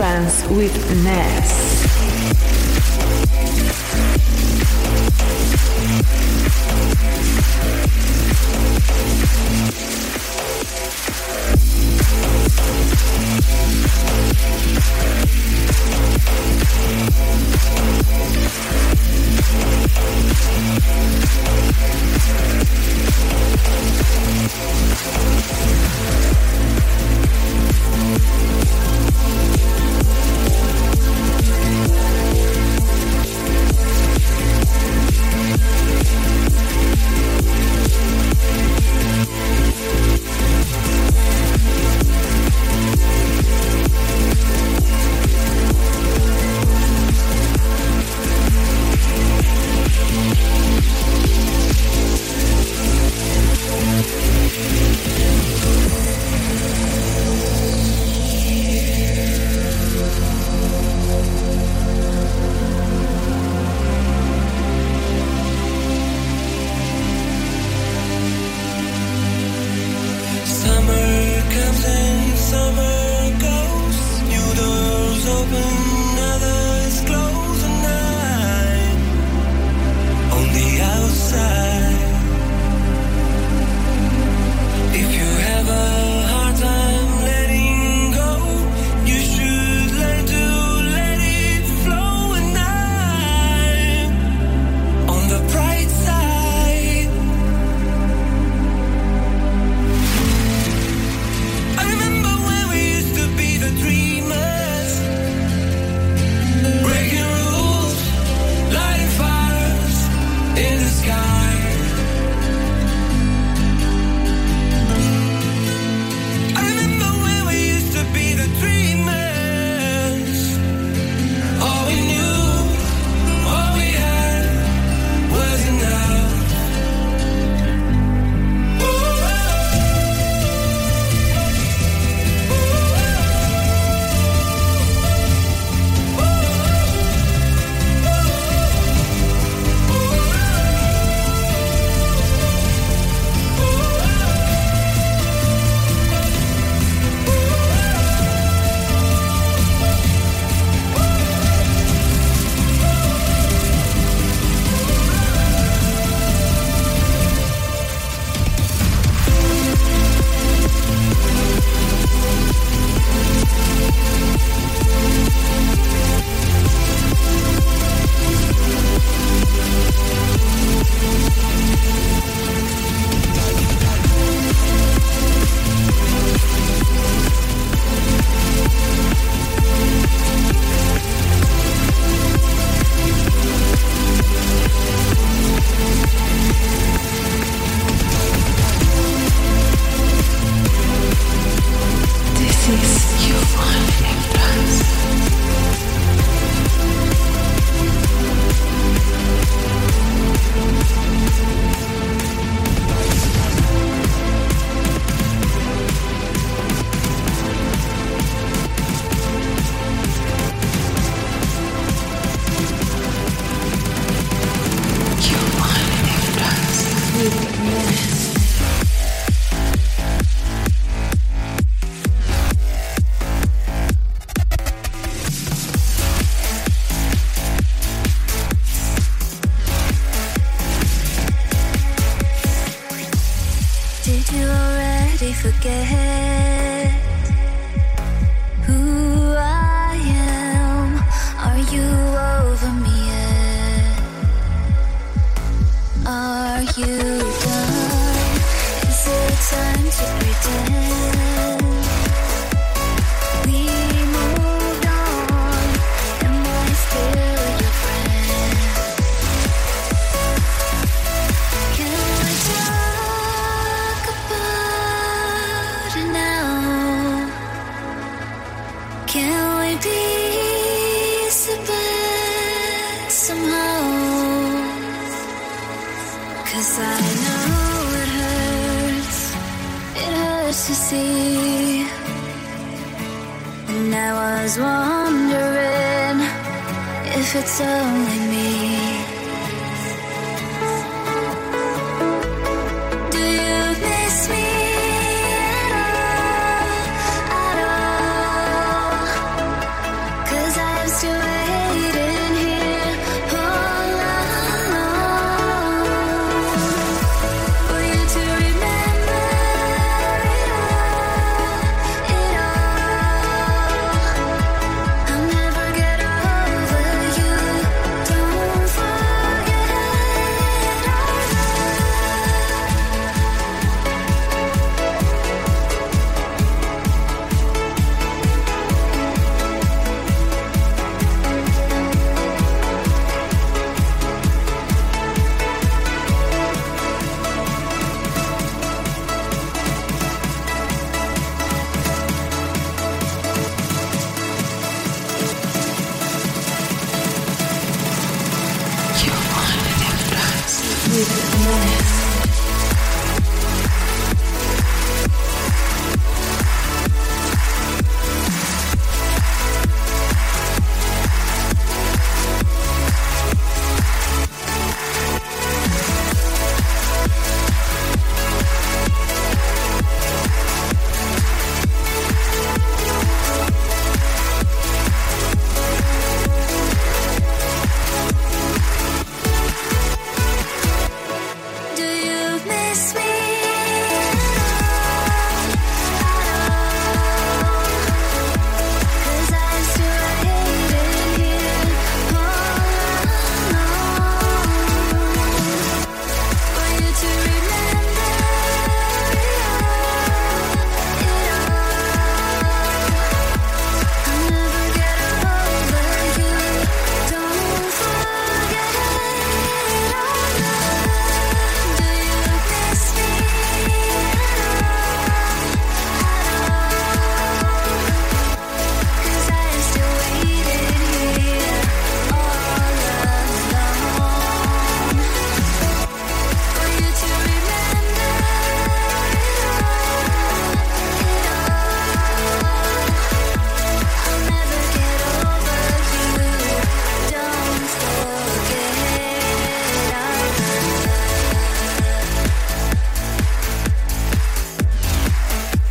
Trance with Ness.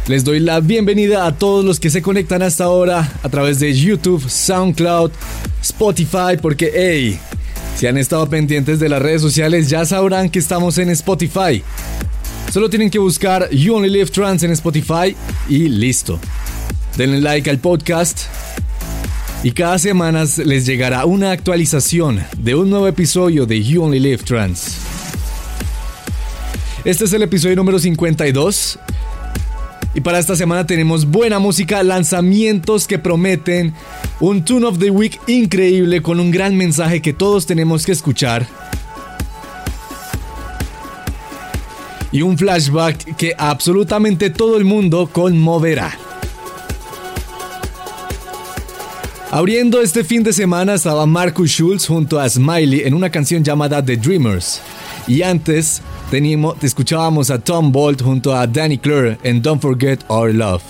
Les doy la bienvenida a todos los que se conectan hasta ahora a través de YouTube, SoundCloud, Spotify, porque hey, si han estado pendientes de las redes sociales ya sabrán que estamos en Spotify. Solo tienen que buscar You Only Live Trans en Spotify y listo. Denle like al podcast y cada semana les llegará una actualización de un nuevo episodio de You Only Live Trans. Este es el episodio número 52 y para esta semana tenemos buena música, lanzamientos que prometen, un Tune of the Week increíble con un gran mensaje que todos tenemos que escuchar. Y un flashback que absolutamente todo el mundo conmoverá. Abriendo este fin de semana estaba Marcus Schulz junto a Smiley en una canción llamada The Dreamers. Y antes teníamos, escuchábamos a Tom Bolt junto a Danny Clure en Don't Forget Our Love.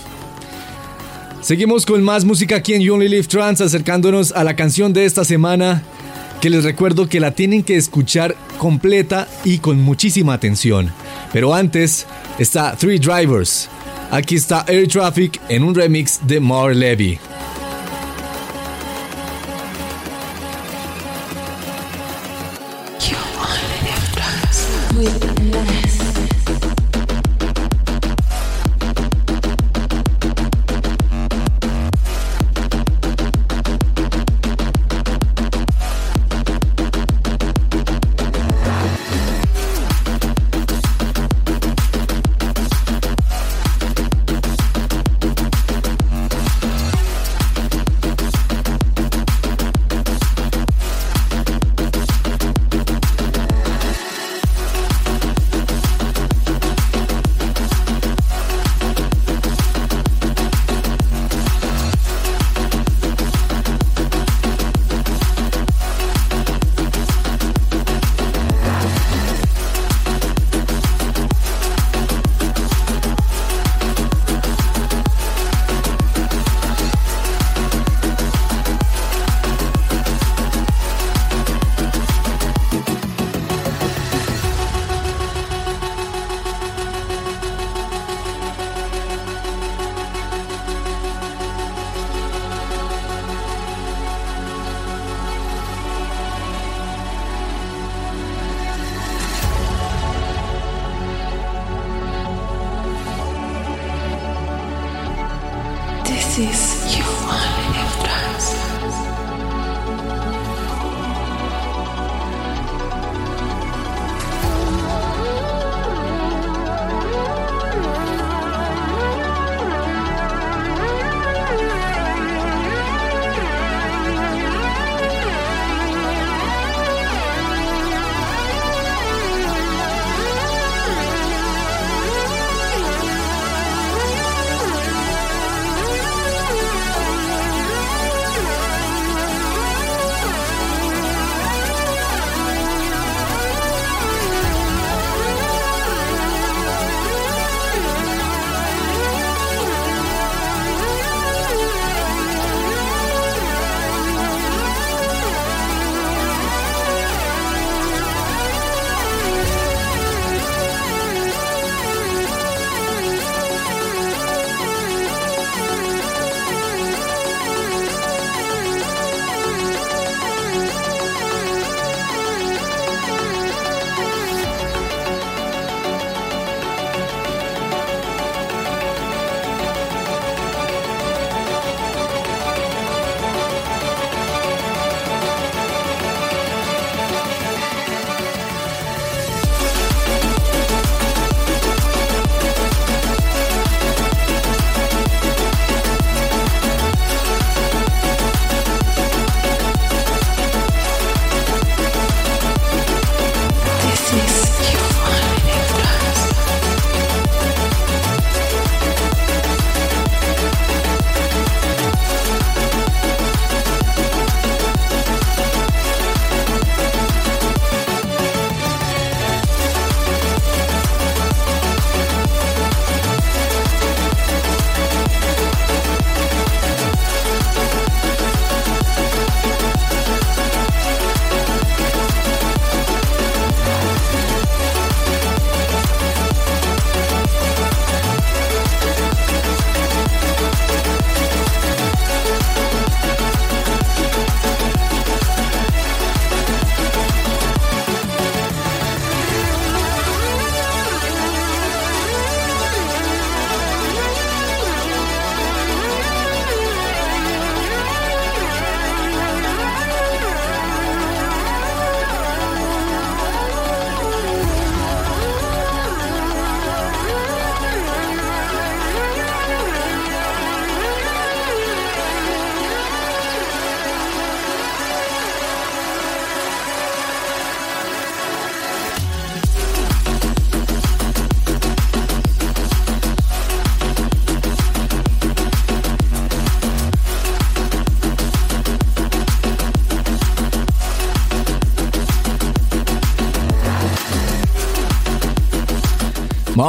Seguimos con más música aquí en You Only Live Trans, acercándonos a la canción de esta semana, que les recuerdo que la tienen que escuchar completa y con muchísima atención. Pero antes está Three Drivers. Aquí está Air Traffic en un remix de Mar Levy.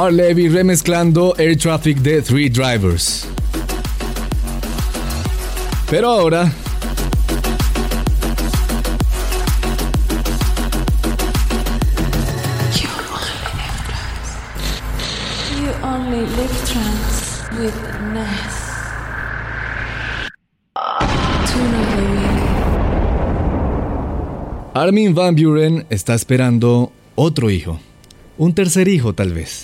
Marley remezclando Air Traffic de Three Drivers. Pero ahora Armin Van Buren está esperando otro hijo, un tercer hijo tal vez.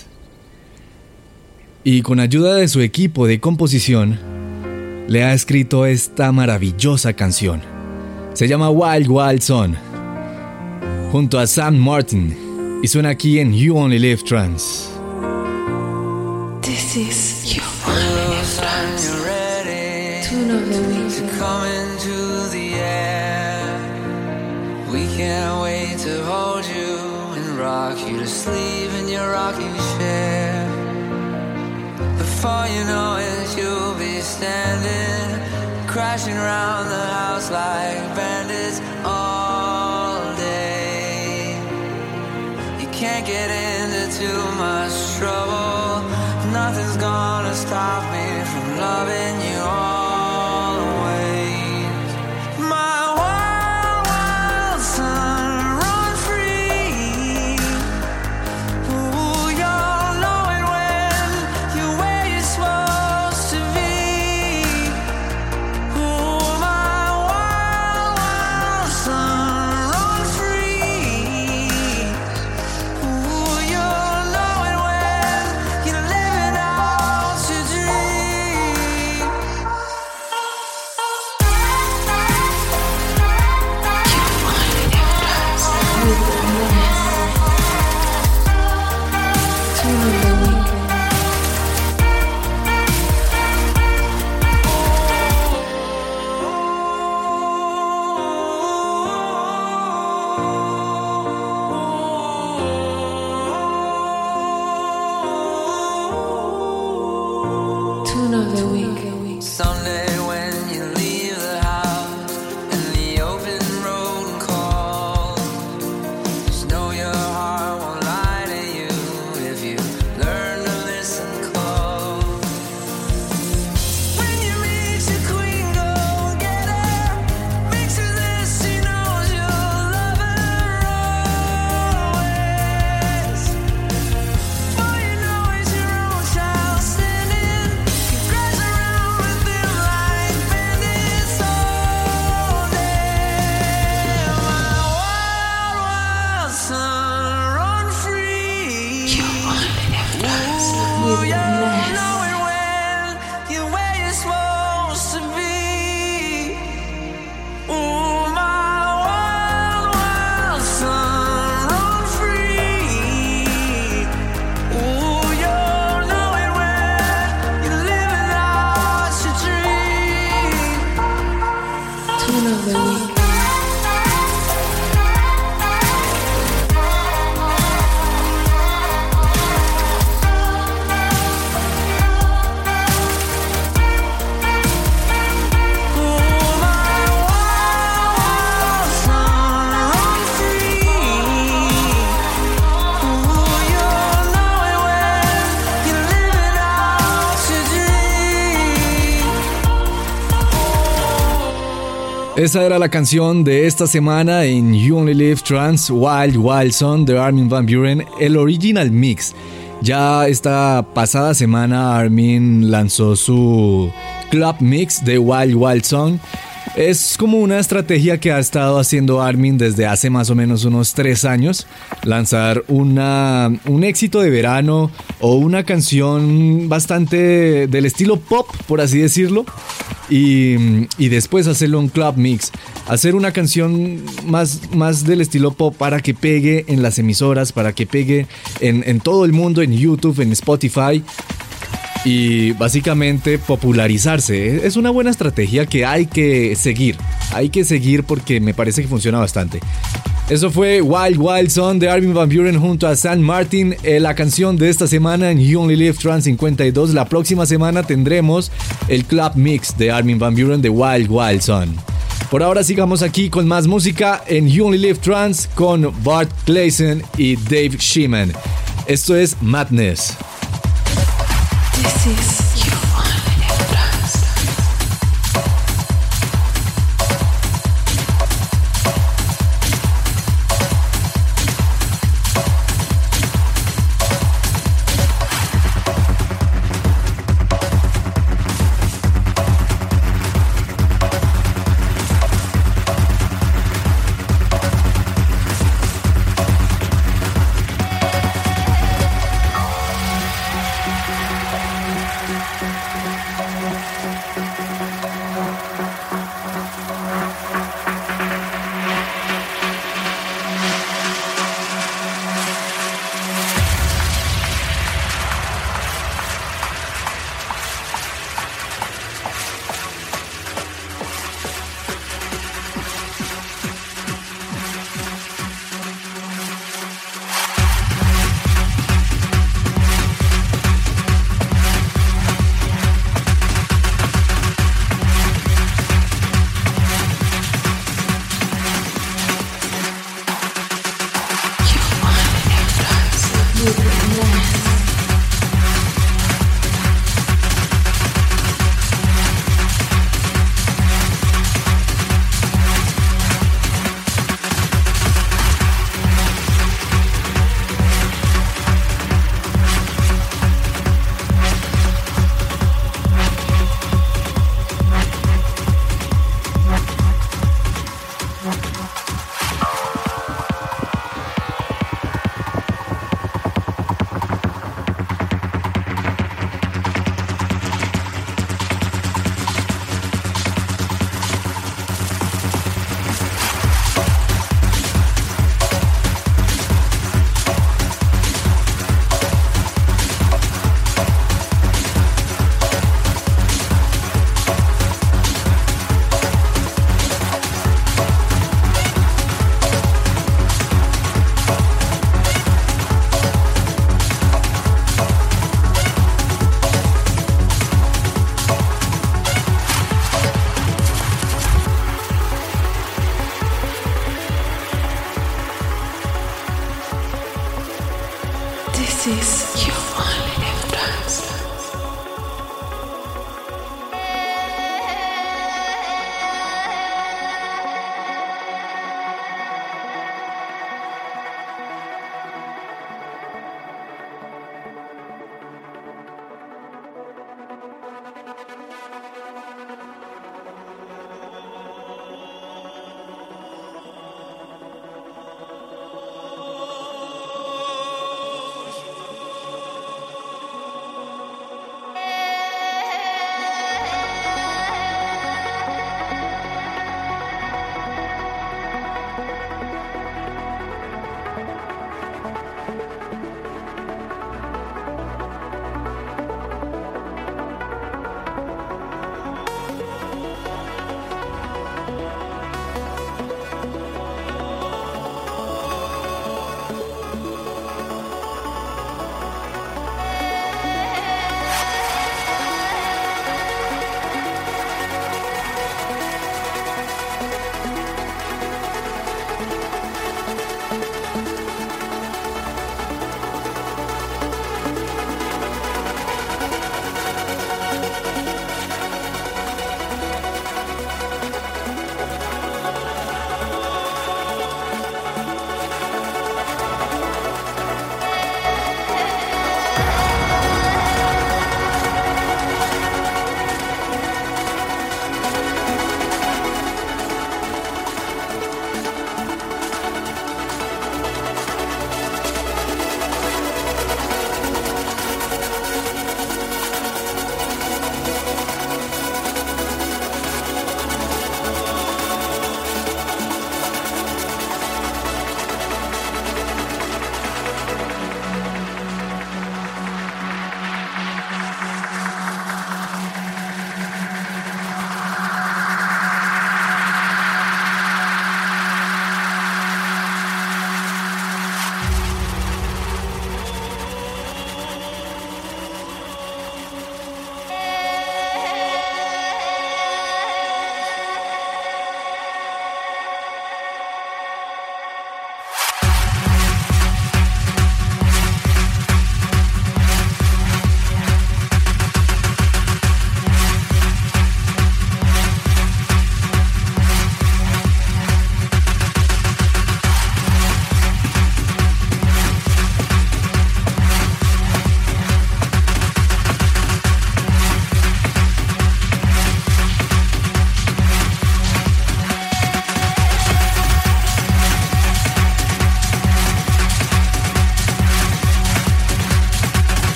Y con ayuda de su equipo de composición, le ha escrito esta maravillosa canción. Se llama Wild Wild Son, junto a Sam Martin, y suena aquí en You Only Live Trans. This is You Only Live Trans. Tune of the week. can't wait to hold you and rock you to sleep in your rocking. Before you know it, you'll be standing, crashing around the house like bandits all day. You can't get into too much trouble. Nothing's gonna stop me from loving you all. Esa era la canción de esta semana en You Only Live Trans Wild Wild Son de Armin Van Buren, el original mix. Ya esta pasada semana Armin lanzó su club mix de Wild Wild Song es como una estrategia que ha estado haciendo Armin desde hace más o menos unos tres años. Lanzar una, un éxito de verano o una canción bastante del estilo pop, por así decirlo. Y, después hacerlo un club mix. Hacer una canción más, más del estilo pop para que pegue en las emisoras, para que pegue en, en todo el mundo, en YouTube, en Spotify y básicamente popularizarse. Es una buena estrategia que hay que seguir. Hay que seguir porque me parece que funciona bastante. Eso fue Wild Wild Son de Armin Van Buren junto a San Martin, eh, la canción de esta semana en You Only Live Trans 52. La próxima semana tendremos el club mix de Armin Van Buren de Wild Wild Son. Por ahora sigamos aquí con más música en You Only Live Trans con Bart Clayson y Dave Sheeman. Esto es Madness. This is you.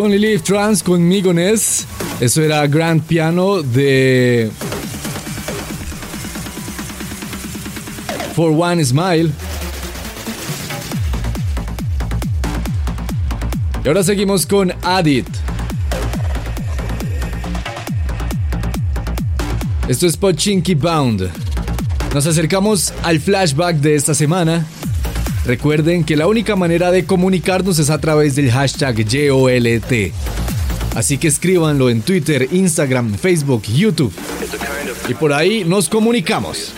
Only Live Trans conmigo, Ness. Eso era Grand Piano de. For One Smile. Y ahora seguimos con Adit. Esto es Pochinky Bound. Nos acercamos al flashback de esta semana Recuerden que la única manera de comunicarnos es a través del hashtag YOLT. Así que escríbanlo en Twitter, Instagram, Facebook, YouTube. Y por ahí nos comunicamos.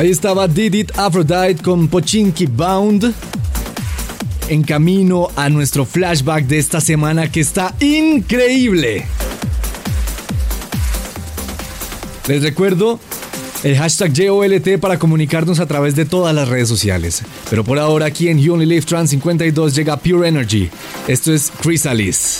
Ahí estaba Did It Aphrodite con Pochinki Bound. En camino a nuestro flashback de esta semana que está increíble. Les recuerdo el hashtag JOLT para comunicarnos a través de todas las redes sociales. Pero por ahora aquí en You Only Live Trans 52 llega Pure Energy. Esto es Chrysalis.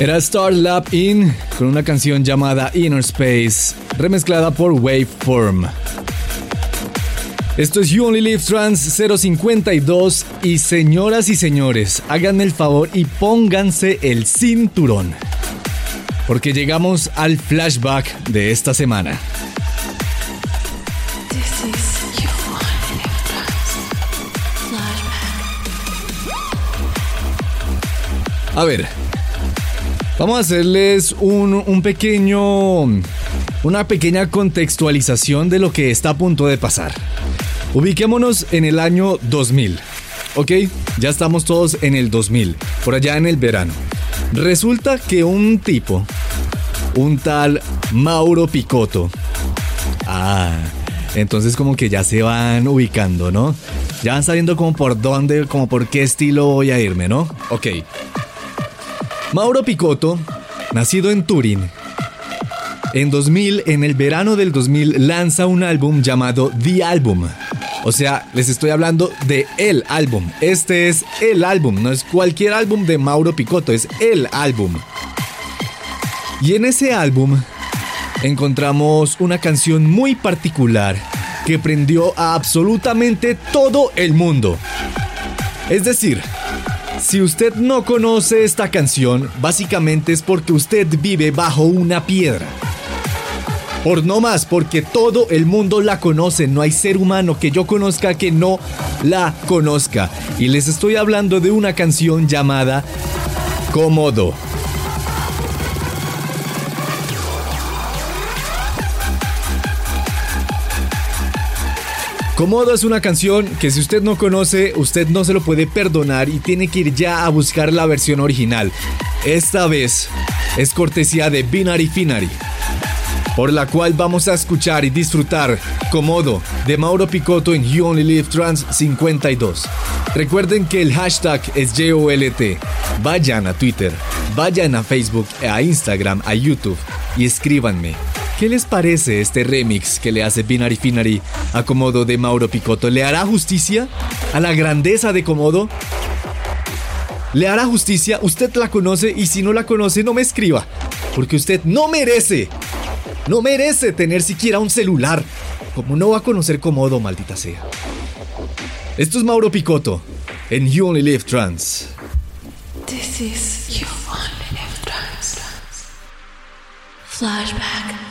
Era Star Lab In con una canción llamada Inner Space, remezclada por Waveform. Esto es You Only Live Trans 052 y señoras y señores, hagan el favor y pónganse el cinturón. Porque llegamos al flashback de esta semana. A ver, Vamos a hacerles un, pequeño. Una pequeña contextualización de lo que está a punto de pasar. Ubiquémonos en el año 2000. ¿Ok? Ya estamos todos en el 2000, por allá en el verano. Resulta que un tipo, un tal Mauro Picotto. Ah, entonces como que ya se van ubicando, ¿no? Ya van sabiendo como por dónde, como por qué estilo voy a irme, ¿no? Ok. Mauro Picotto, nacido en Turín, en 2000, en el verano del 2000, lanza un álbum llamado The Album. O sea, les estoy hablando de el álbum. Este es el álbum, no es cualquier álbum de Mauro Picotto, es el álbum. Y en ese álbum encontramos una canción muy particular que prendió a absolutamente todo el mundo. Es decir, si usted no conoce esta canción, básicamente es porque usted vive bajo una piedra. Por no más, porque todo el mundo la conoce, no hay ser humano que yo conozca que no la conozca. Y les estoy hablando de una canción llamada Cómodo. Comodo es una canción que si usted no conoce, usted no se lo puede perdonar y tiene que ir ya a buscar la versión original. Esta vez es cortesía de Binary Finary, por la cual vamos a escuchar y disfrutar Comodo de Mauro Picotto en You Only Live Trans 52. Recuerden que el hashtag es JOLT. Vayan a Twitter, vayan a Facebook, a Instagram, a YouTube y escríbanme ¿Qué les parece este remix que le hace Binary Finary a Comodo de Mauro Picotto? ¿Le hará justicia a la grandeza de Comodo? ¿Le hará justicia? Usted la conoce y si no la conoce no me escriba, porque usted no merece, no merece tener siquiera un celular. Como no va a conocer Comodo, maldita sea. Esto es Mauro Picotto en You Only Live Trans. This is You Only Live Trans. Flashback.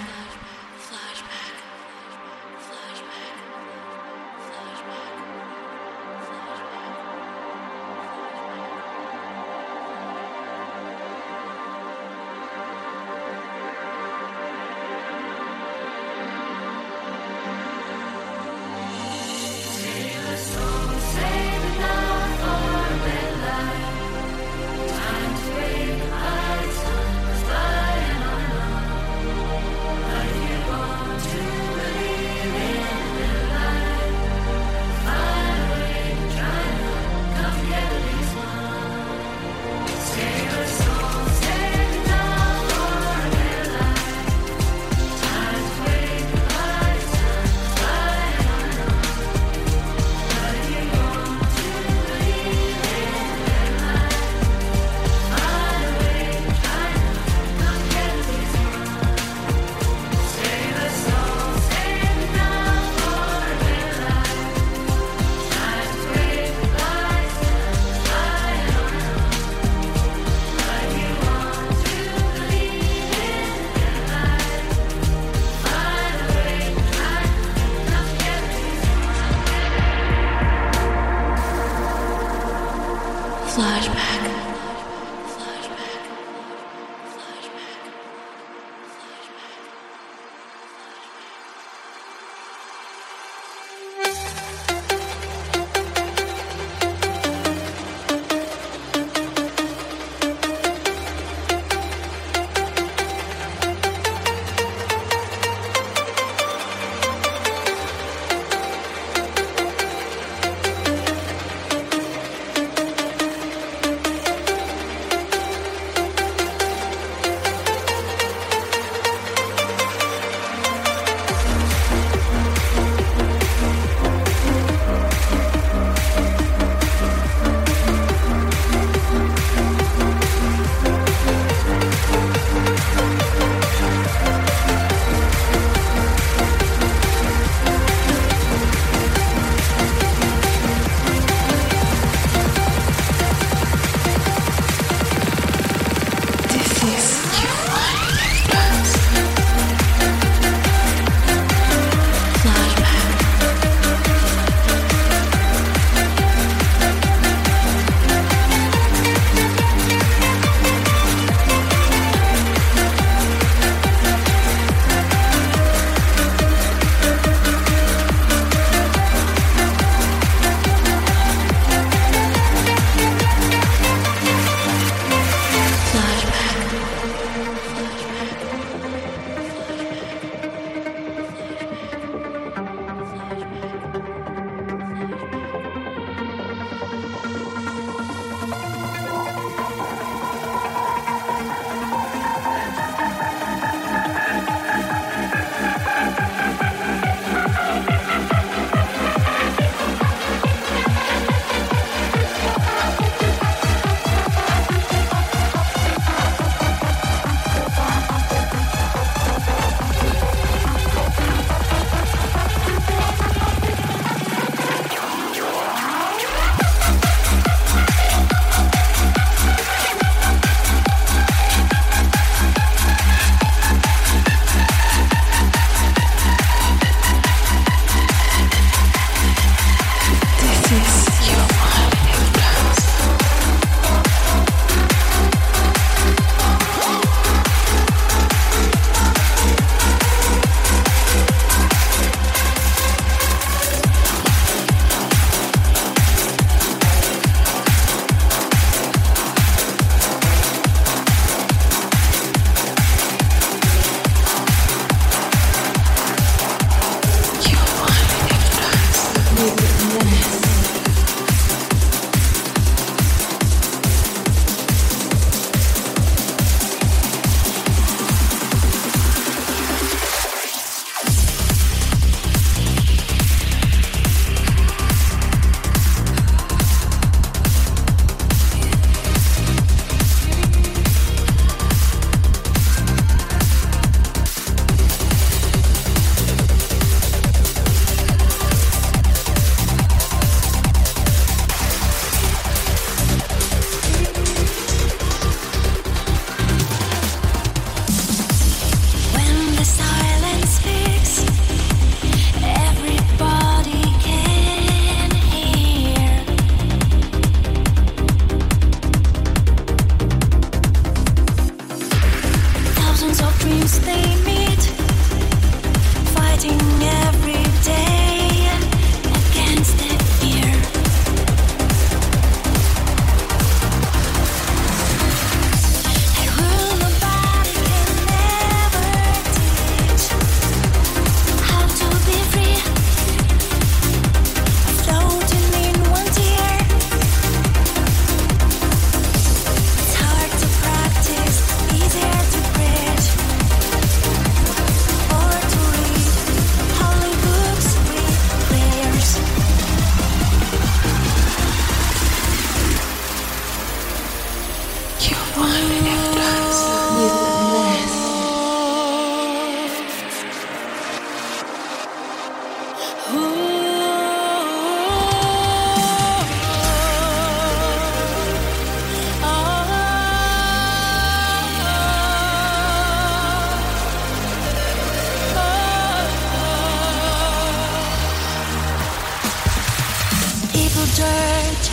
Dirt,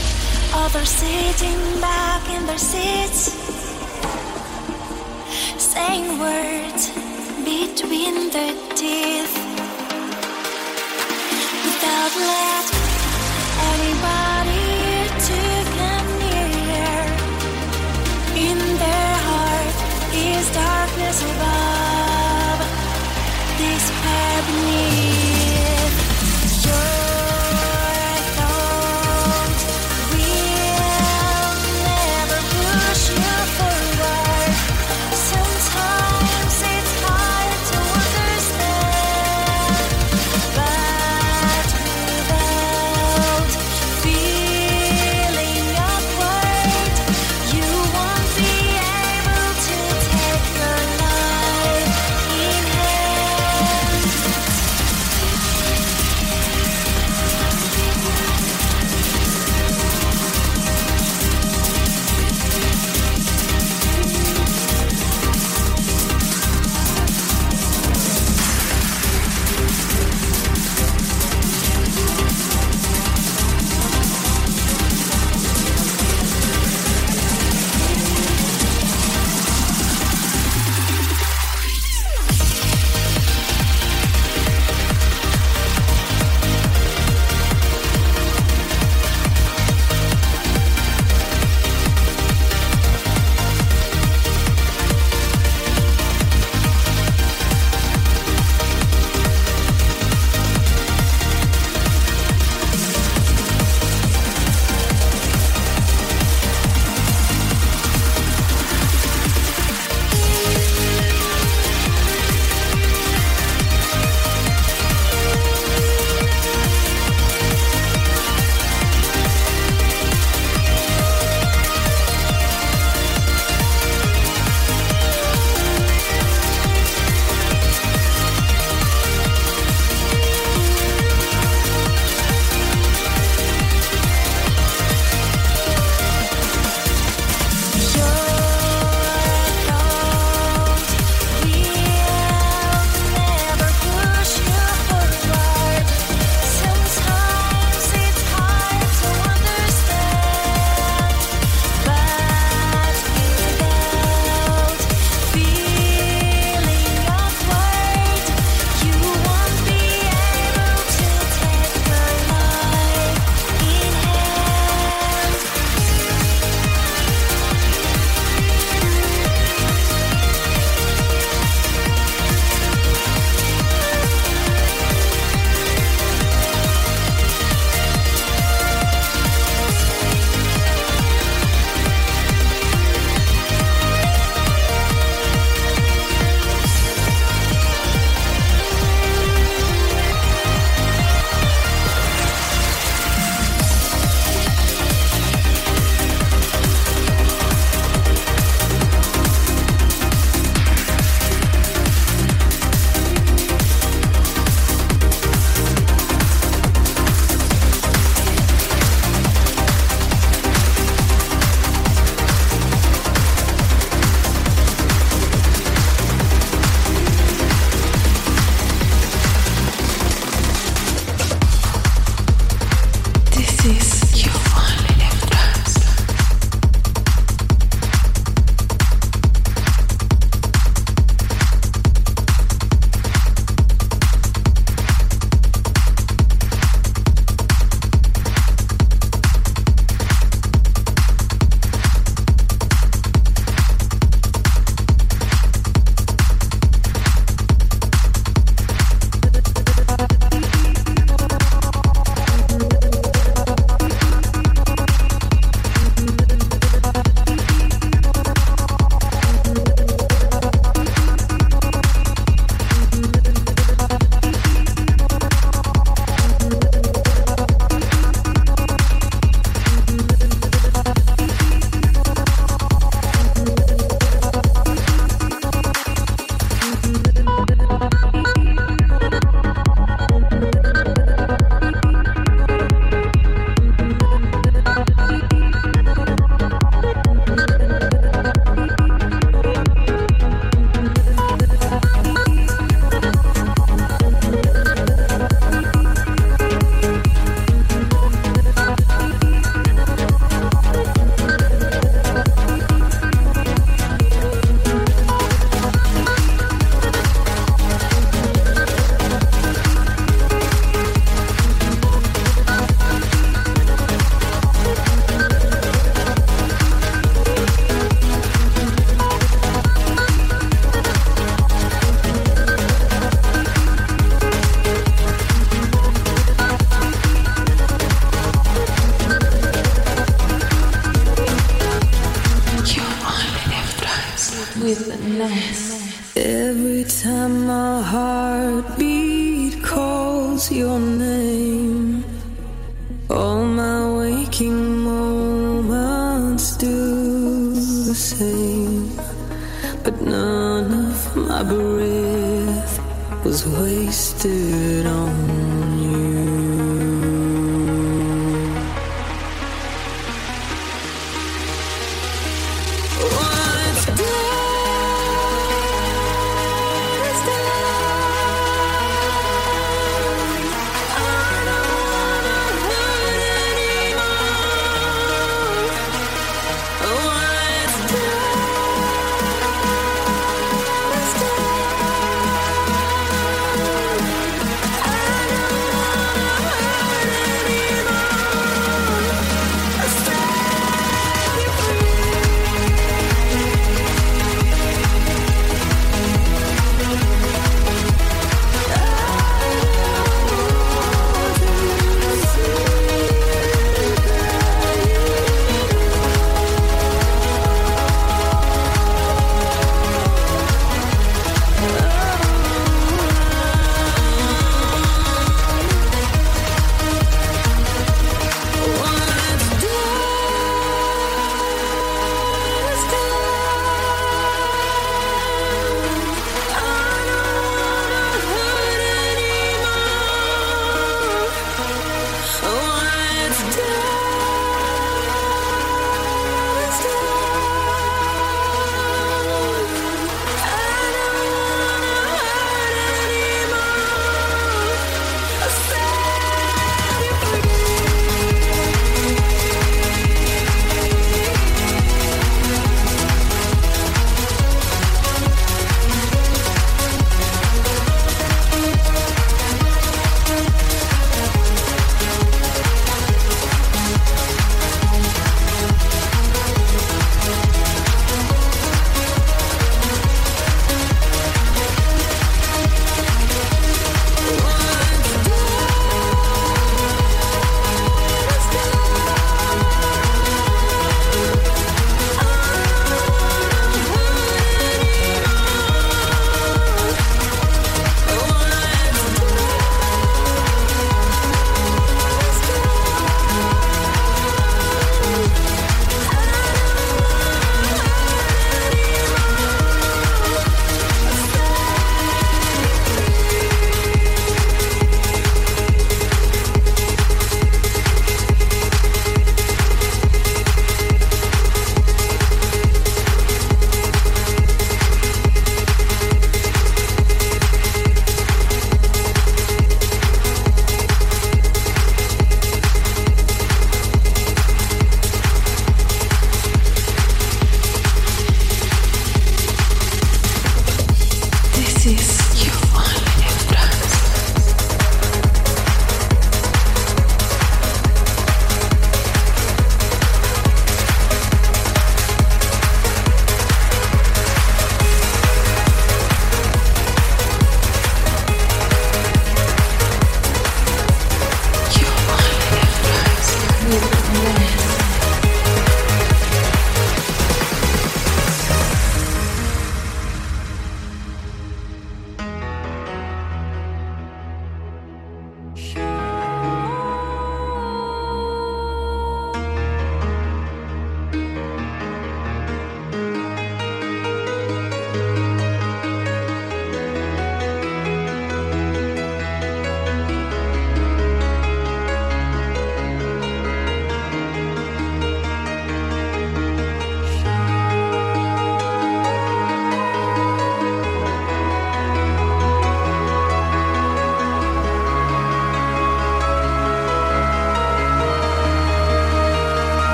others sitting back in their seats, saying words between their teeth. Without let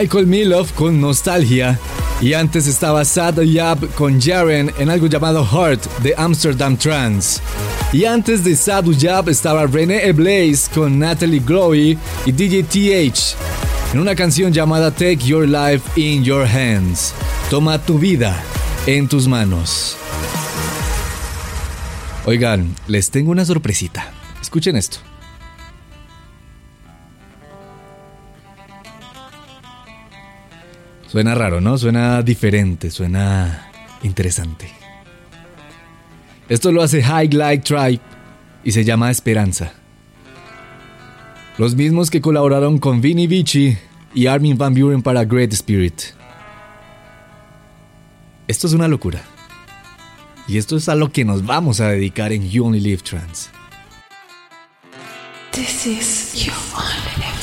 Michael Milov con Nostalgia. Y antes estaba Sad Yab con Jaren en algo llamado Heart de Amsterdam Trance. Y antes de Sad Yab estaba René Eblaze con Natalie Glowy y DJ TH en una canción llamada Take Your Life in Your Hands. Toma tu vida en tus manos. Oigan, les tengo una sorpresita. Escuchen esto. Suena raro, ¿no? Suena diferente, suena interesante. Esto lo hace High Light Tribe y se llama Esperanza. Los mismos que colaboraron con Vinny Vici y Armin Van Buren para Great Spirit. Esto es una locura. Y esto es a lo que nos vamos a dedicar en You Only Live Trans. This is You Only Live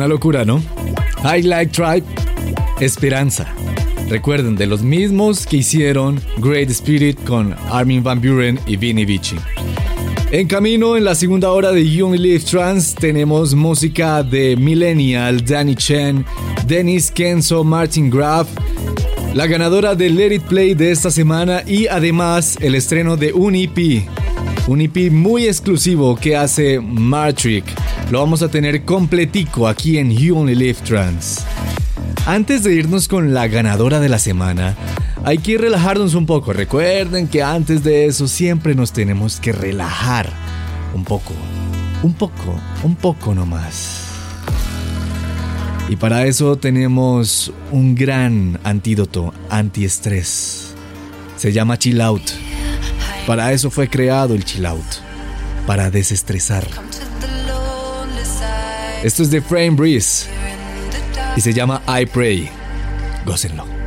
Una locura, ¿no? I Like Tribe, Esperanza. Recuerden, de los mismos que hicieron Great Spirit con Armin Van Buren y Vinny Vici. En camino, en la segunda hora de You Only Live Trans, tenemos música de Millennial, Danny Chen, Dennis Kenzo, Martin Graff, la ganadora de Let It Play de esta semana y además el estreno de un EP. Un EP muy exclusivo que hace Martrick. Lo vamos a tener completico aquí en You Only Live Trans. Antes de irnos con la ganadora de la semana, hay que relajarnos un poco. Recuerden que antes de eso siempre nos tenemos que relajar un poco, un poco, un poco nomás. Y para eso tenemos un gran antídoto antiestrés. Se llama chill out. Para eso fue creado el chill out. Para desestresar. Esto es de Frame Breeze. Y se llama I Pray. Gócenlo.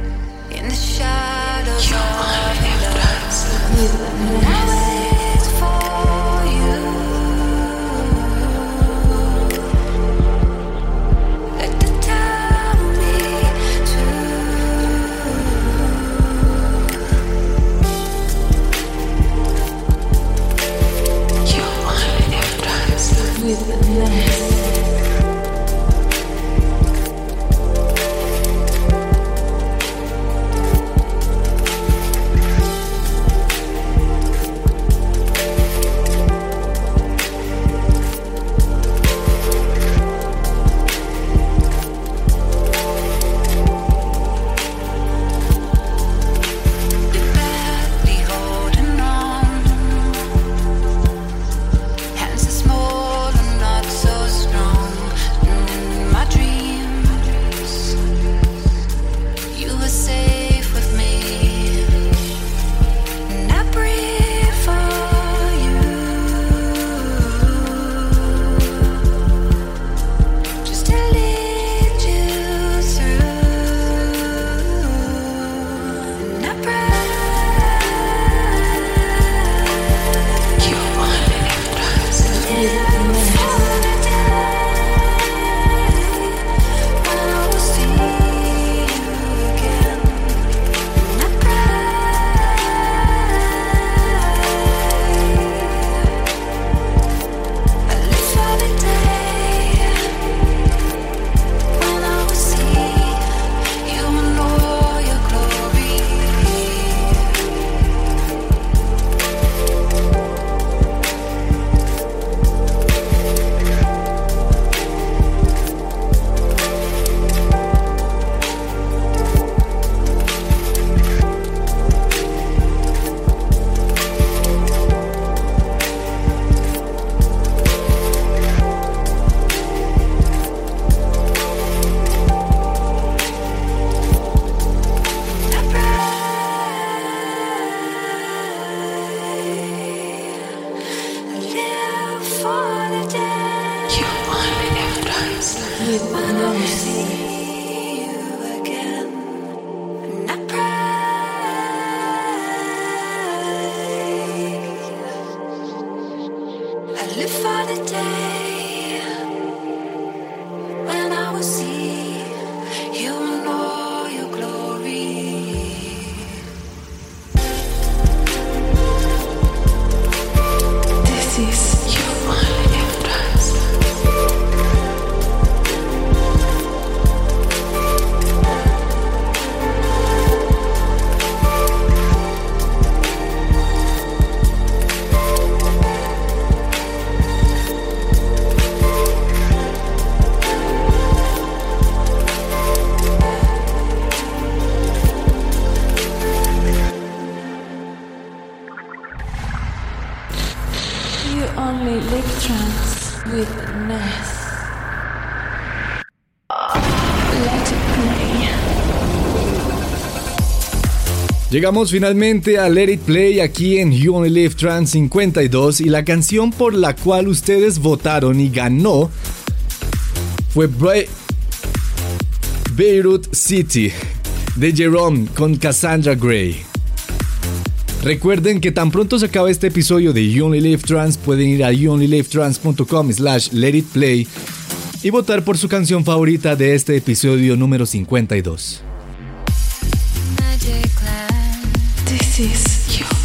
Only trans with play. Llegamos finalmente a Let It Play aquí en You Only Live Trans 52 y la canción por la cual ustedes votaron y ganó fue Be- Beirut City de Jerome con Cassandra Gray. Recuerden que tan pronto se acabe este episodio de You Only Live Trans pueden ir a youonlylivetrans.com slash let it play y votar por su canción favorita de este episodio número 52. This is you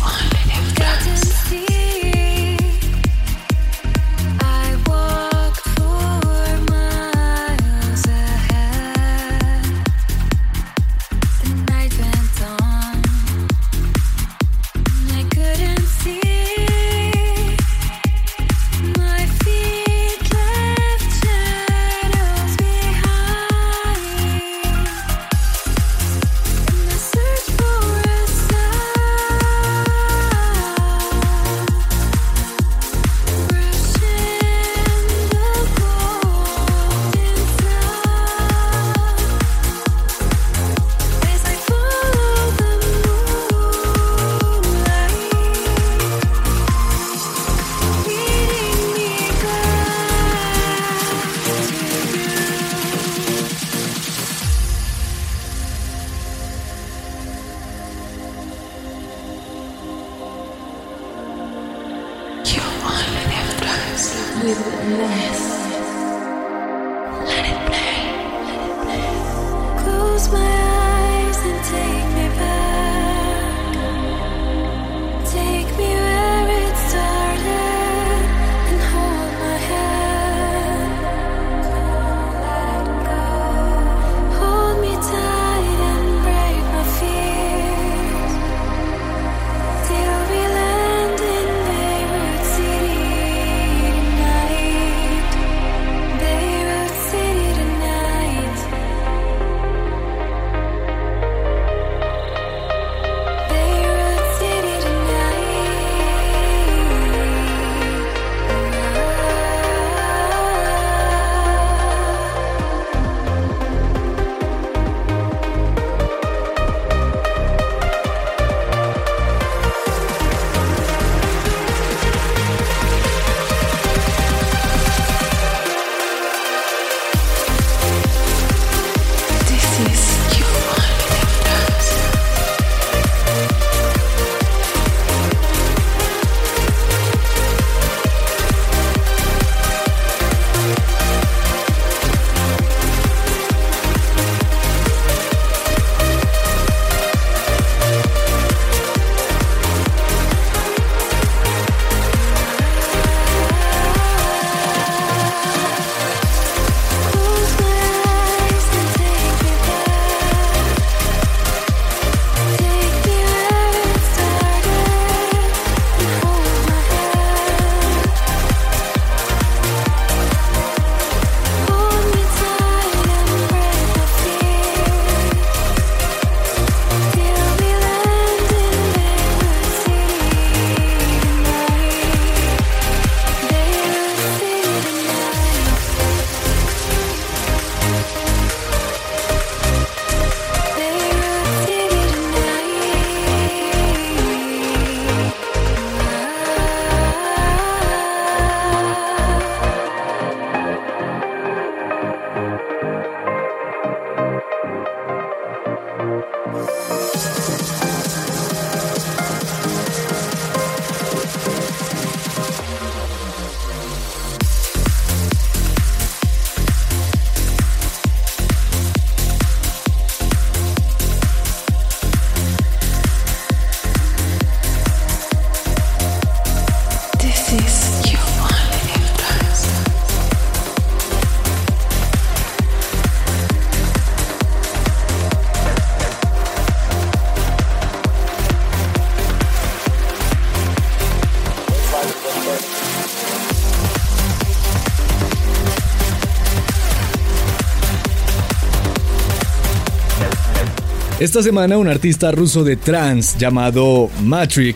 Esta semana un artista ruso de trance llamado Matrick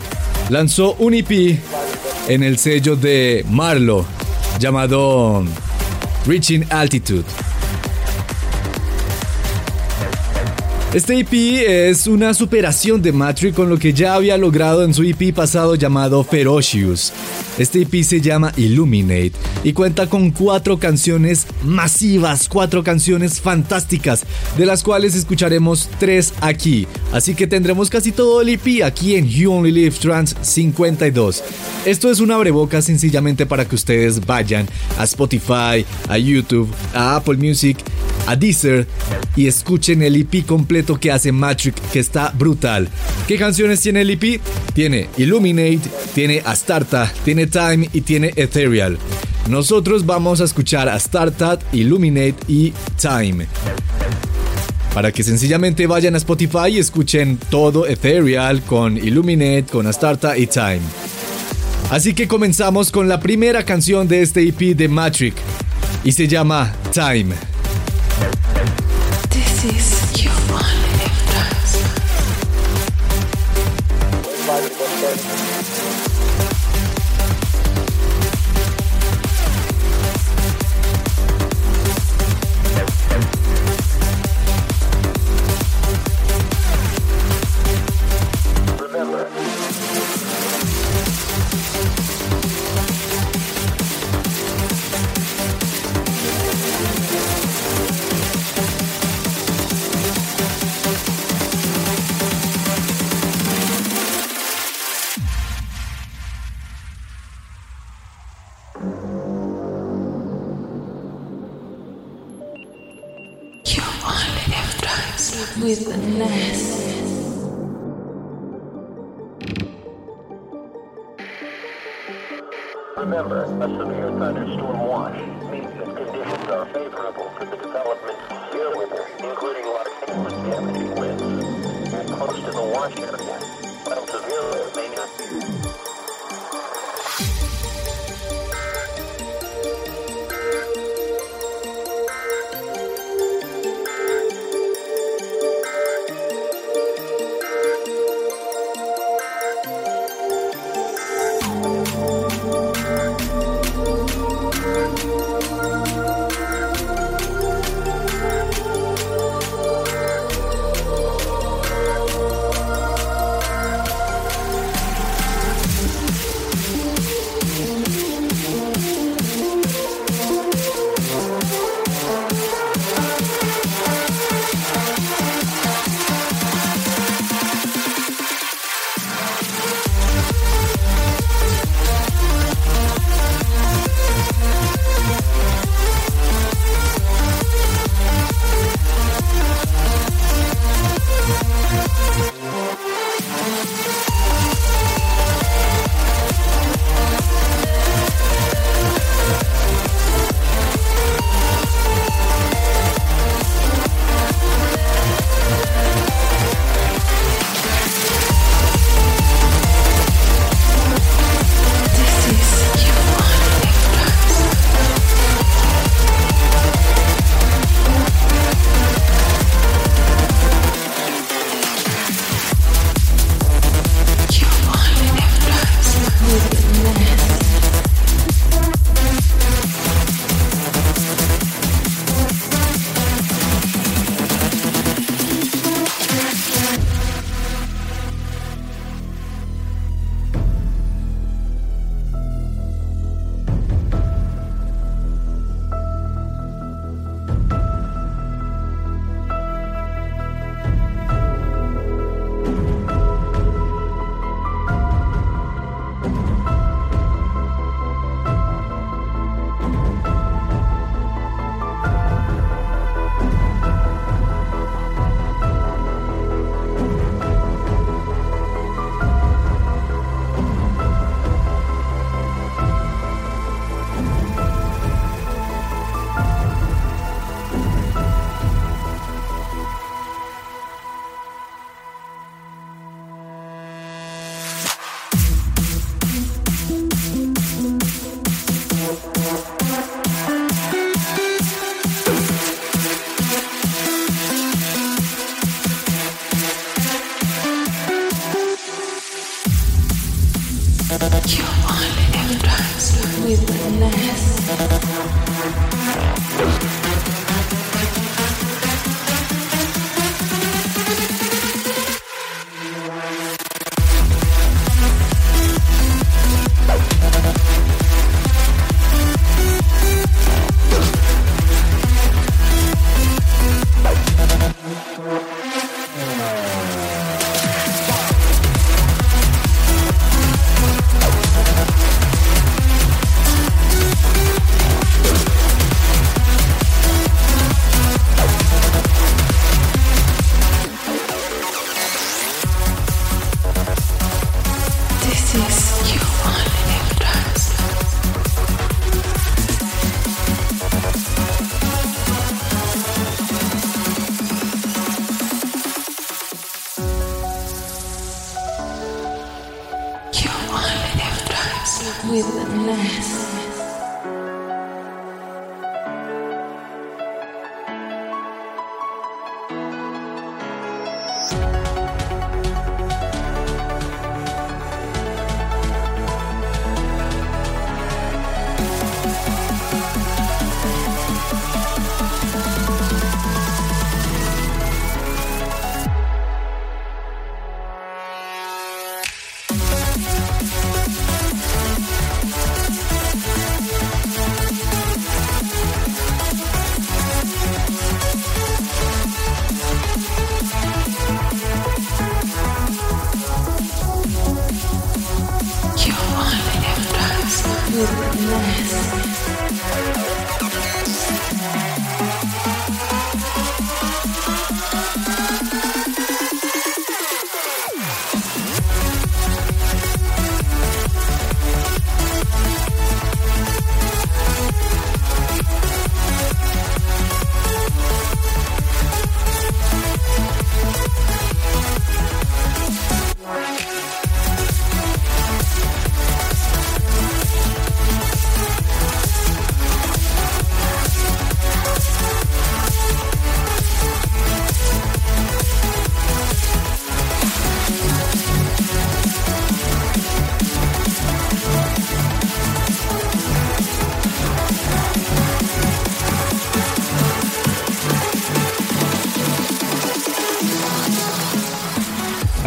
lanzó un EP en el sello de Marlo llamado Reaching Altitude. Este EP es una superación de Matrix con lo que ya había logrado en su EP pasado llamado Ferocious. Este EP se llama Illuminate y cuenta con cuatro canciones masivas, cuatro canciones fantásticas, de las cuales escucharemos tres aquí. Así que tendremos casi todo el EP aquí en You Only Live Trans 52. Esto es una abreboca sencillamente para que ustedes vayan a Spotify, a YouTube, a Apple Music, a Deezer y escuchen el EP completo que hace Matrix, que está brutal. ¿Qué canciones tiene el EP? Tiene Illuminate, tiene Astarta, tiene Time y tiene Ethereal. Nosotros vamos a escuchar Astarta, Illuminate y Time. Para que sencillamente vayan a Spotify y escuchen todo Ethereal con Illuminate, con Astarta y Time. Así que comenzamos con la primera canción de este EP de Matrix y se llama Time. This is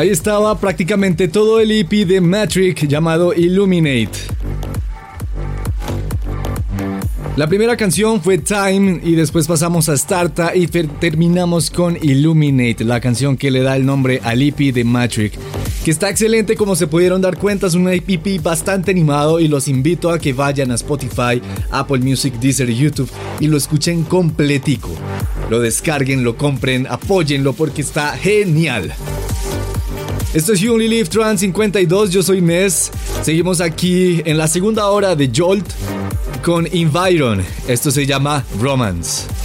Ahí estaba prácticamente todo el EP de Matrix llamado Illuminate. La primera canción fue Time y después pasamos a Starta y ter- terminamos con Illuminate, la canción que le da el nombre al EP de Matrix, que está excelente como se pudieron dar cuenta, es un EP bastante animado y los invito a que vayan a Spotify, Apple Music, Deezer YouTube y lo escuchen completico. Lo descarguen, lo compren, apóyenlo porque está genial. Esto es You Only Trans 52, yo soy Ness. Seguimos aquí en la segunda hora de Jolt con Environ. Esto se llama Romance.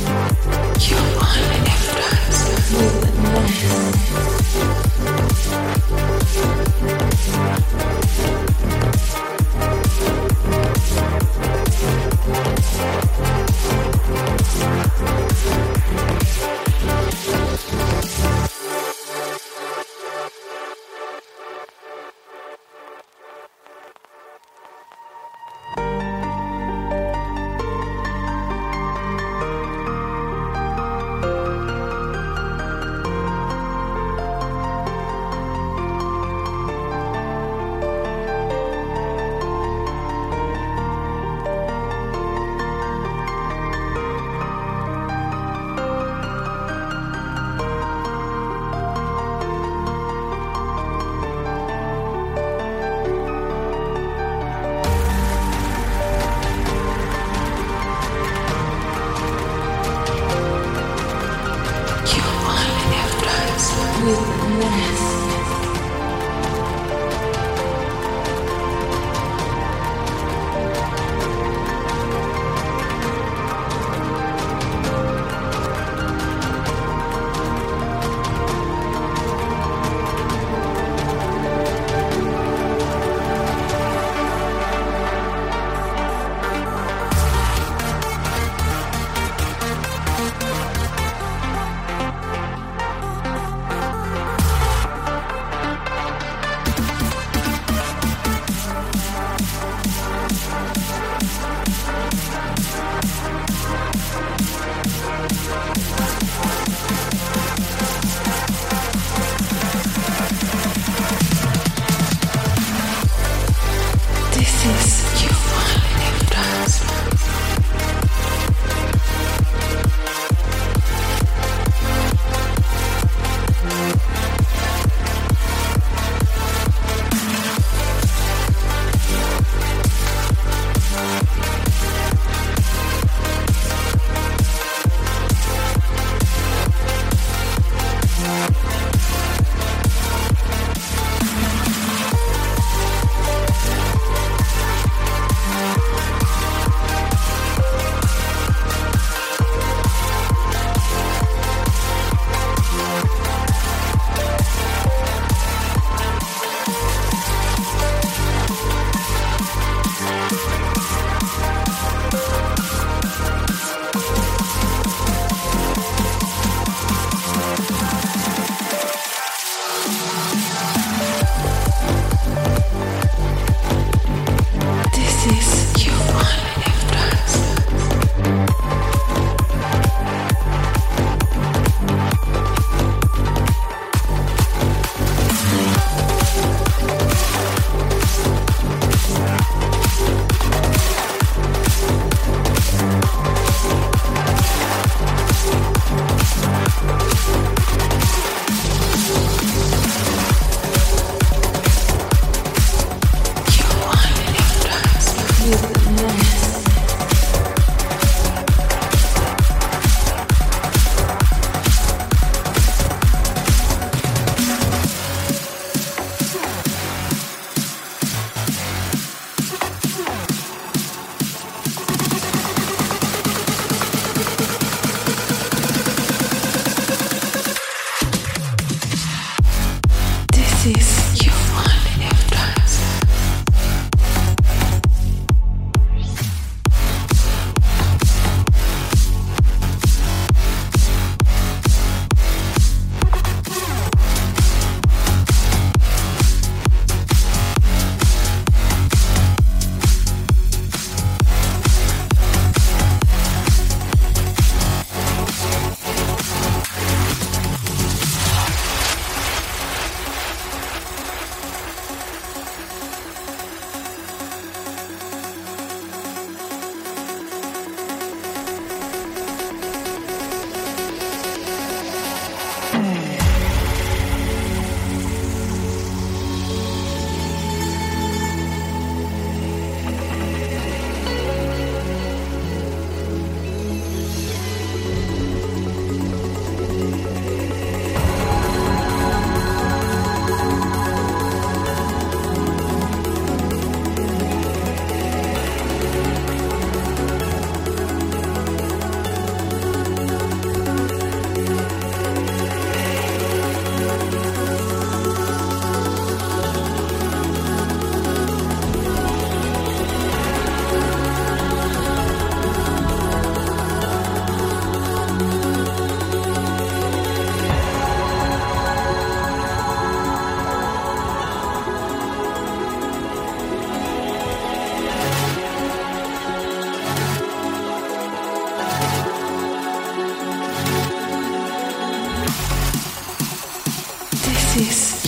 Oasis.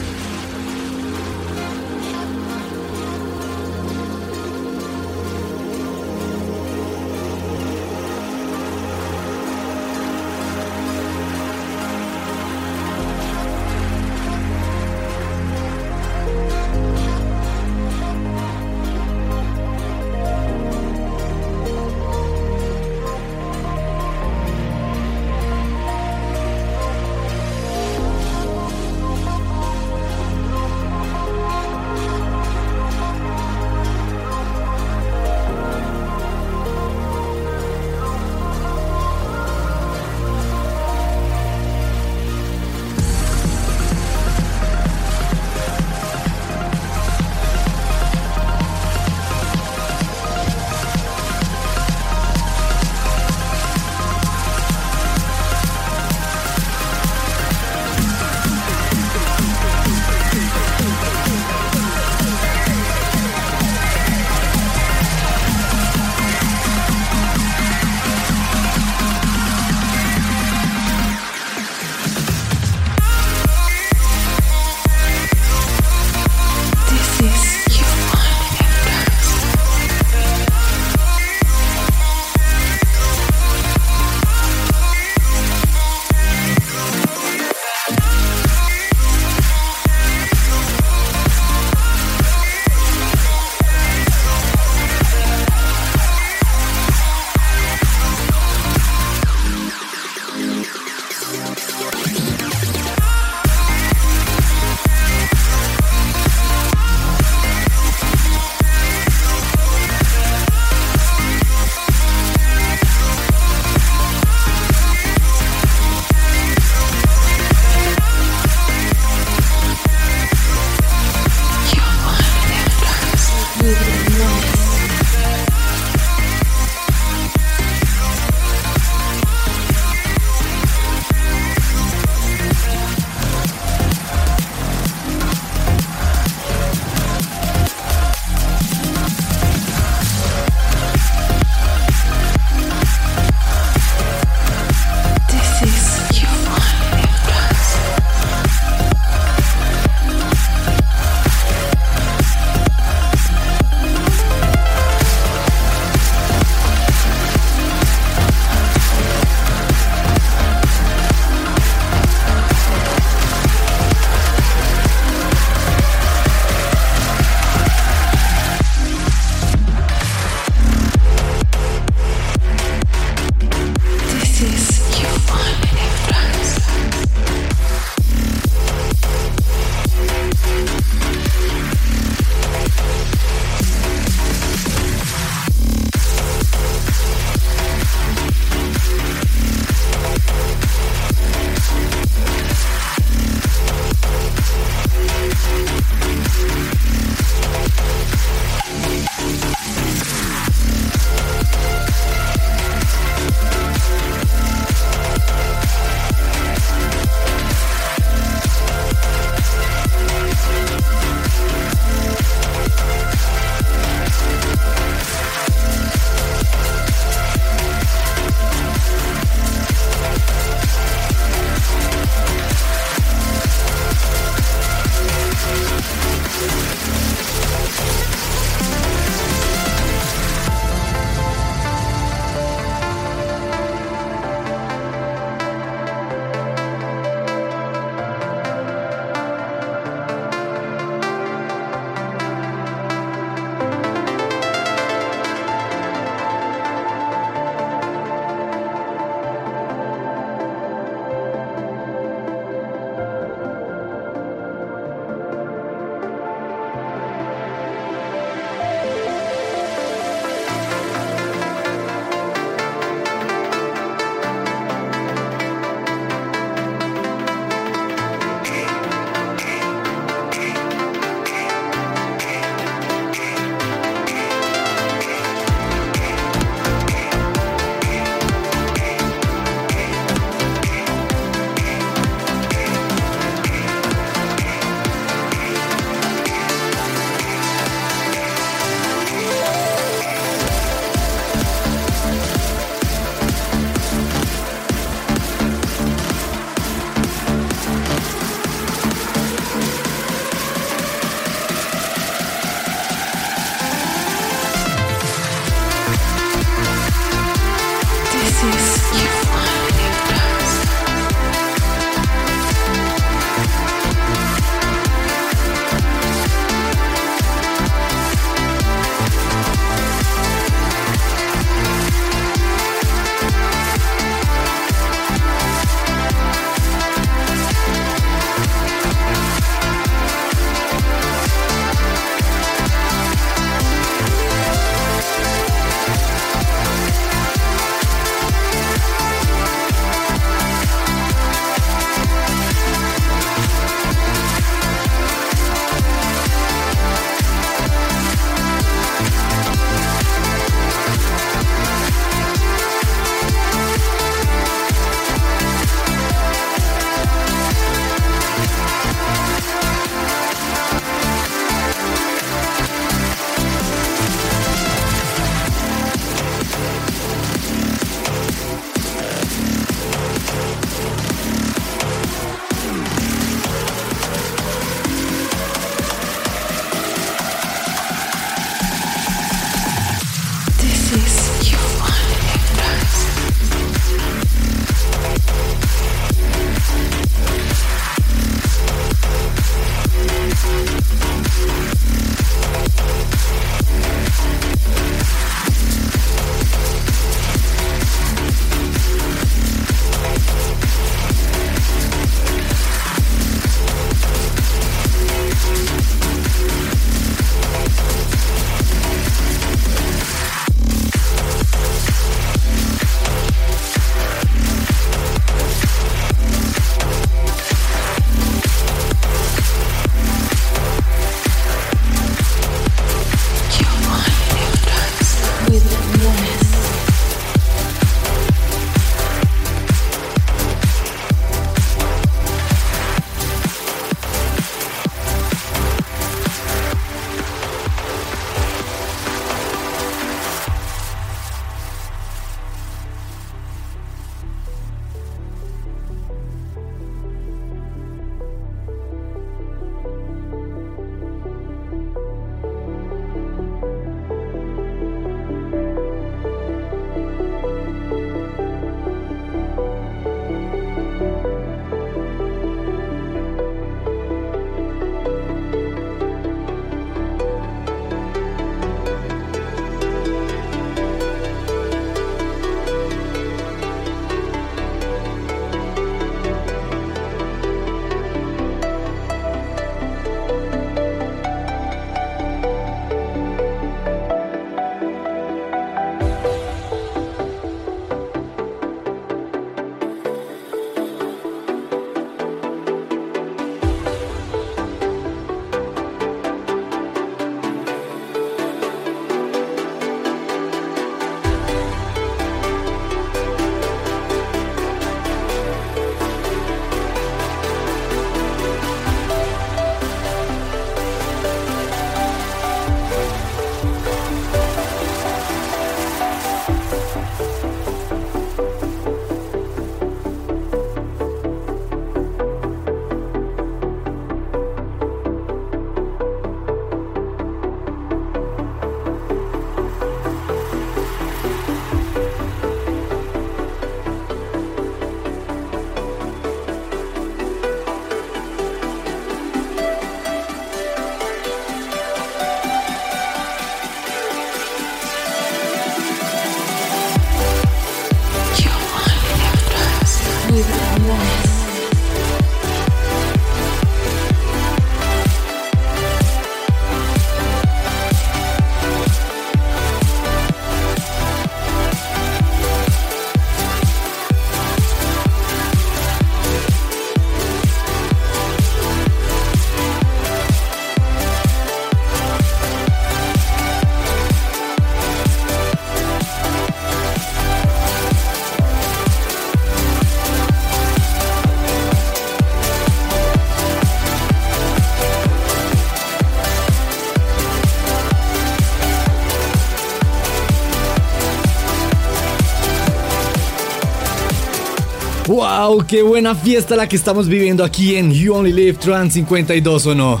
¡Wow! ¡Qué buena fiesta la que estamos viviendo aquí en You Only Live Trans 52 o no!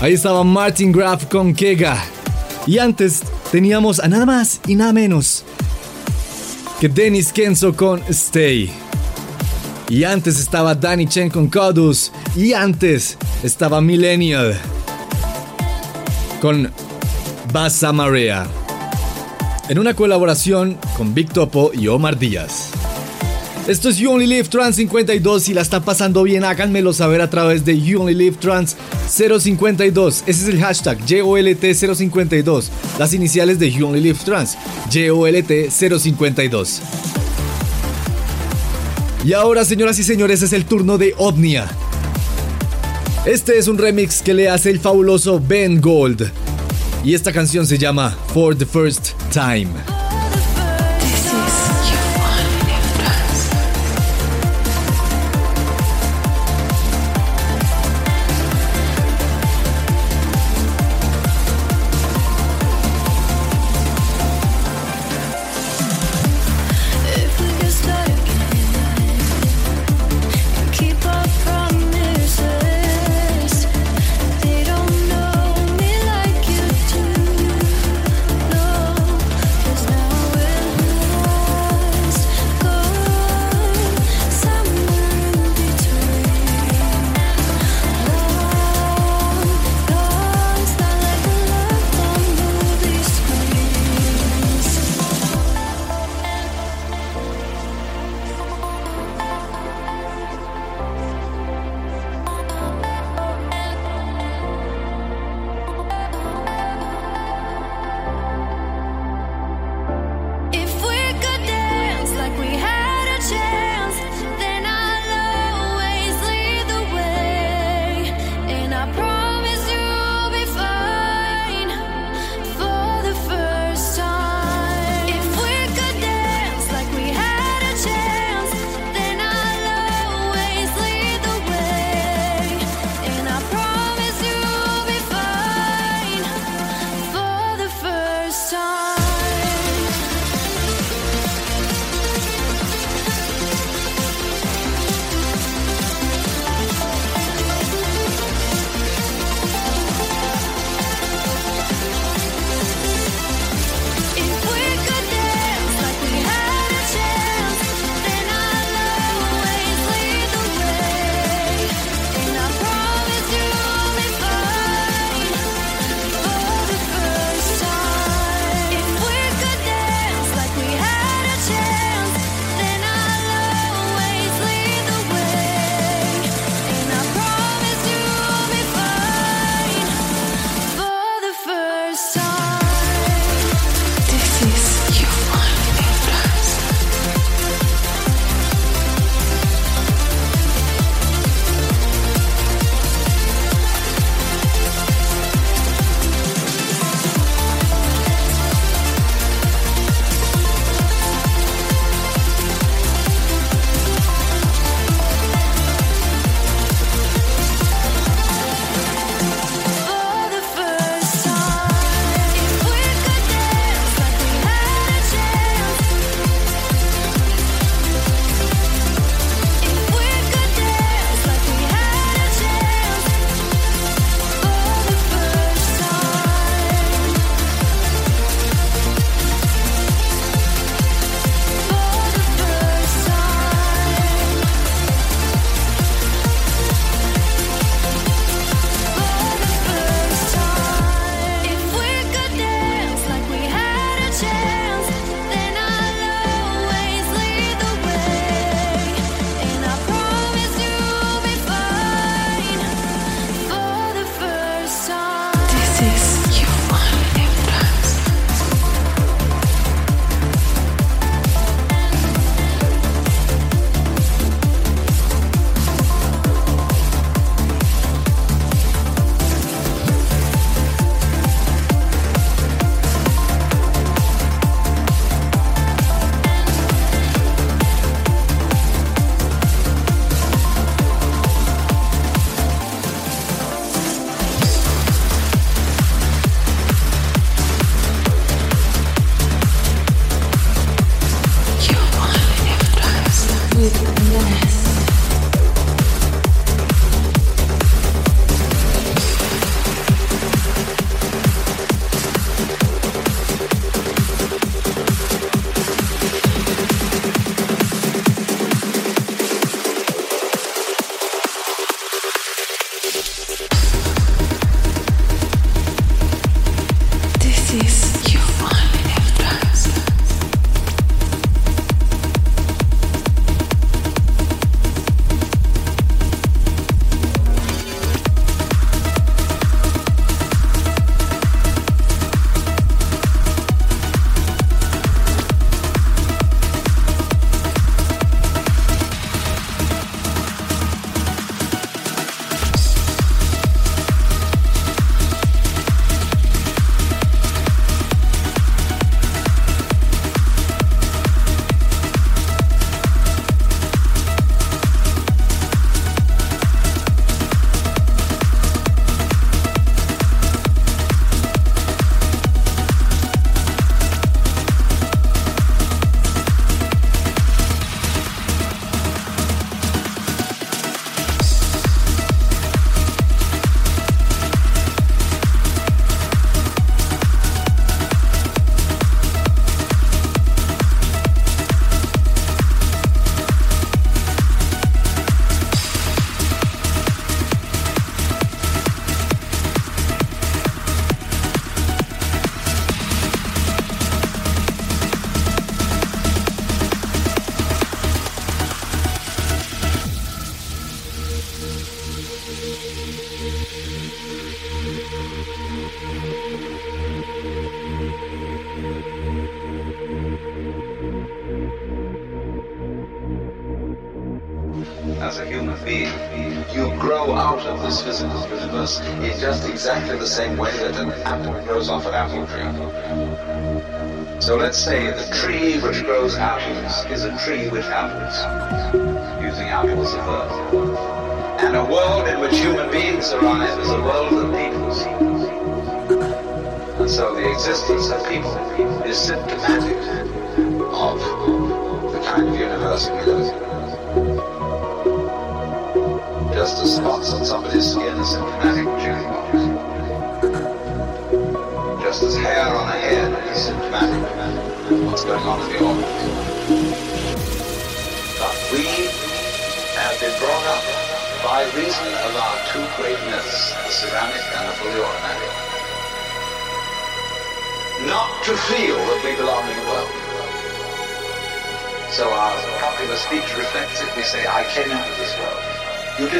Ahí estaba Martin Graff con Kega. Y antes teníamos a nada más y nada menos que Dennis Kenzo con Stay. Y antes estaba Danny Chen con Codus. Y antes estaba Millennial con Basa Marea. En una colaboración con Big Topo y Omar Díaz. Esto es You Only Live Trans 52. Si la están pasando bien, háganmelo saber a través de You Only Live Trans 052. Ese es el hashtag YOLT052. Las iniciales de You Only Live Trans. YOLT052. Y ahora, señoras y señores, es el turno de Ovnia. Este es un remix que le hace el fabuloso Ben Gold. Y esta canción se llama For the First Time.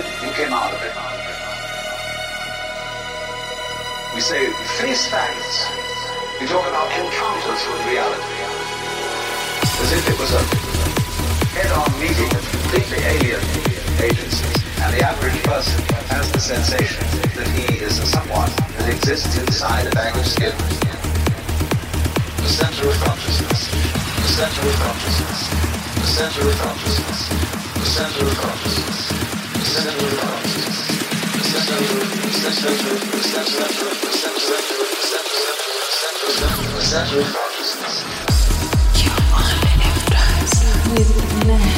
it, you came out of it. We say face facts. We talk about encounters with reality. As if it was a head-on meeting of completely alien agencies. And the average person has the sensation that he is someone that exists inside a bag of skin. The center of consciousness. The center of consciousness. The center of consciousness. The center of consciousness you with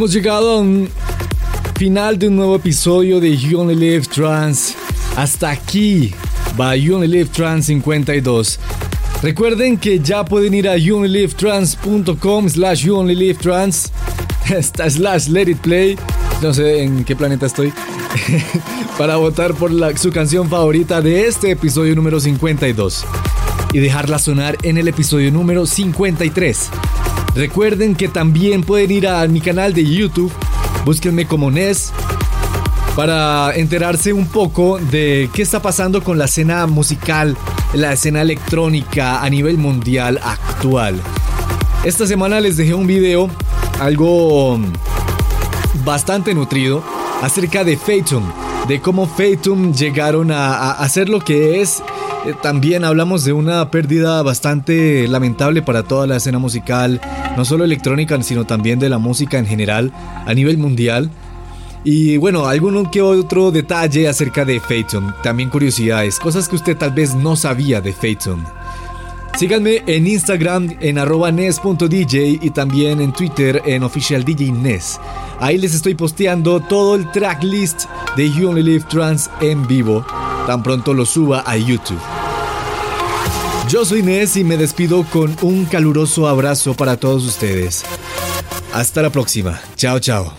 Hemos llegado a un final de un nuevo episodio de You Only Live Trans. Hasta aquí va You Only Live Trans 52. Recuerden que ya pueden ir a youonlylivetrans.com slash youonlylivetrans slash let it play. No sé en qué planeta estoy. para votar por su canción favorita de este episodio número 52. Y dejarla sonar en el episodio número 53. Recuerden que también pueden ir a mi canal de YouTube. Búsquenme como Nes para enterarse un poco de qué está pasando con la escena musical, la escena electrónica a nivel mundial actual. Esta semana les dejé un video, algo bastante nutrido, acerca de Fatum, de cómo Fatum llegaron a hacer lo que es. Eh, También hablamos de una pérdida bastante lamentable para toda la escena musical, no solo electrónica, sino también de la música en general, a nivel mundial. Y bueno, alguno que otro detalle acerca de Phaeton, también curiosidades, cosas que usted tal vez no sabía de Phaeton. Síganme en Instagram en nes.dj y también en Twitter en oficial DJ Nes. Ahí les estoy posteando todo el tracklist de You Only Live Trans en vivo, tan pronto lo suba a YouTube. Yo soy Nes y me despido con un caluroso abrazo para todos ustedes. Hasta la próxima. Chao, chao.